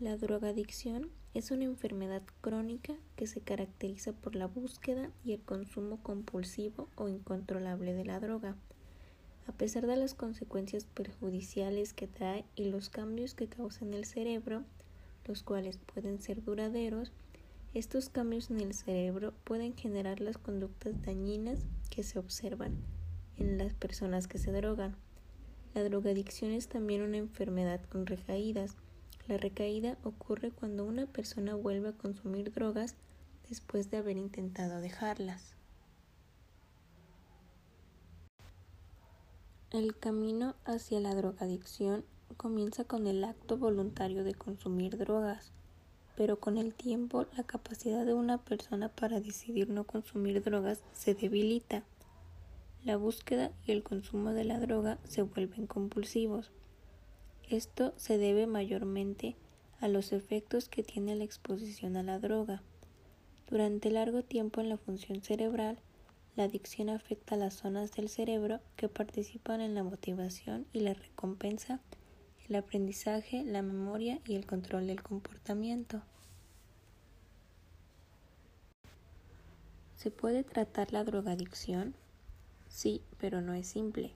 La drogadicción es una enfermedad crónica que se caracteriza por la búsqueda y el consumo compulsivo o incontrolable de la droga. A pesar de las consecuencias perjudiciales que trae y los cambios que causa en el cerebro, los cuales pueden ser duraderos, estos cambios en el cerebro pueden generar las conductas dañinas que se observan en las personas que se drogan. La drogadicción es también una enfermedad con recaídas, la recaída ocurre cuando una persona vuelve a consumir drogas después de haber intentado dejarlas. El camino hacia la drogadicción comienza con el acto voluntario de consumir drogas, pero con el tiempo la capacidad de una persona para decidir no consumir drogas se debilita. La búsqueda y el consumo de la droga se vuelven compulsivos. Esto se debe mayormente a los efectos que tiene la exposición a la droga. Durante largo tiempo en la función cerebral, la adicción afecta a las zonas del cerebro que participan en la motivación y la recompensa, el aprendizaje, la memoria y el control del comportamiento. ¿Se puede tratar la drogadicción? Sí, pero no es simple.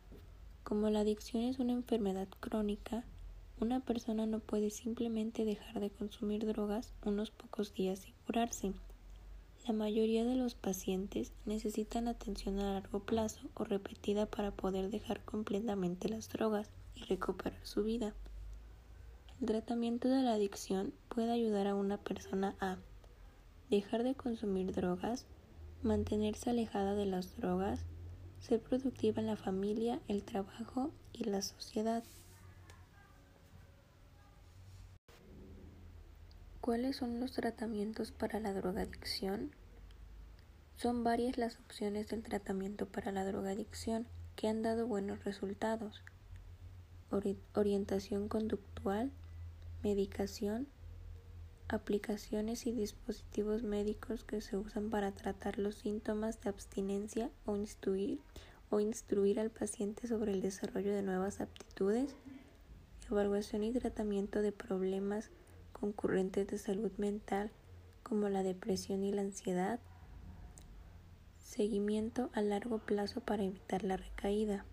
Como la adicción es una enfermedad crónica, una persona no puede simplemente dejar de consumir drogas unos pocos días y curarse. La mayoría de los pacientes necesitan atención a largo plazo o repetida para poder dejar completamente las drogas y recuperar su vida. El tratamiento de la adicción puede ayudar a una persona a dejar de consumir drogas, mantenerse alejada de las drogas, ser productiva en la familia, el trabajo y la sociedad. ¿Cuáles son los tratamientos para la drogadicción? Son varias las opciones del tratamiento para la drogadicción que han dado buenos resultados. orientación conductual, medicación, aplicaciones y dispositivos médicos que se usan para tratar los síntomas de abstinencia o instruir, o instruir al paciente sobre el desarrollo de nuevas aptitudes, evaluación y tratamiento de problemas concurrentes de salud mental como la depresión y la ansiedad, seguimiento a largo plazo para evitar la recaída.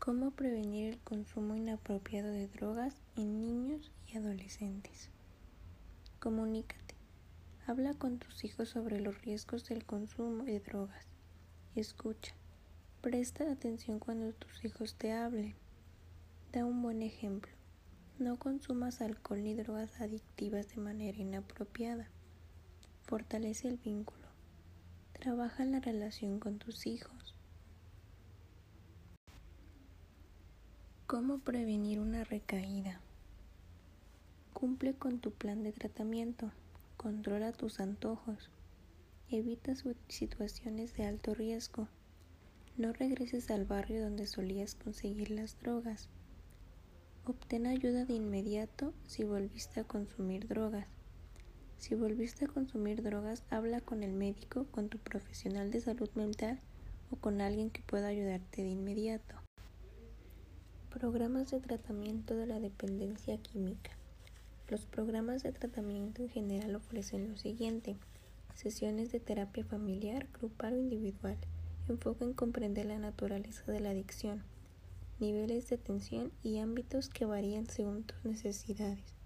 ¿Cómo prevenir el consumo inapropiado de drogas en niños y adolescentes? Comunícate. Habla con tus hijos sobre los riesgos del consumo de drogas. Escucha. Presta atención cuando tus hijos te hablen. Da un buen ejemplo. No consumas alcohol ni drogas adictivas de manera inapropiada. Fortalece el vínculo. Trabaja la relación con tus hijos. ¿Cómo prevenir una recaída? Cumple con tu plan de tratamiento. Controla tus antojos. Evita situaciones de alto riesgo. No regreses al barrio donde solías conseguir las drogas. Obtén ayuda de inmediato si volviste a consumir drogas. Si volviste a consumir drogas, habla con el médico, con tu profesional de salud mental o con alguien que pueda ayudarte de inmediato. Programas de tratamiento de la dependencia química. Los programas de tratamiento en general ofrecen lo siguiente. Sesiones de terapia familiar, grupal o individual. Enfoca en comprender la naturaleza de la adicción niveles de atención y ámbitos que varían según tus necesidades.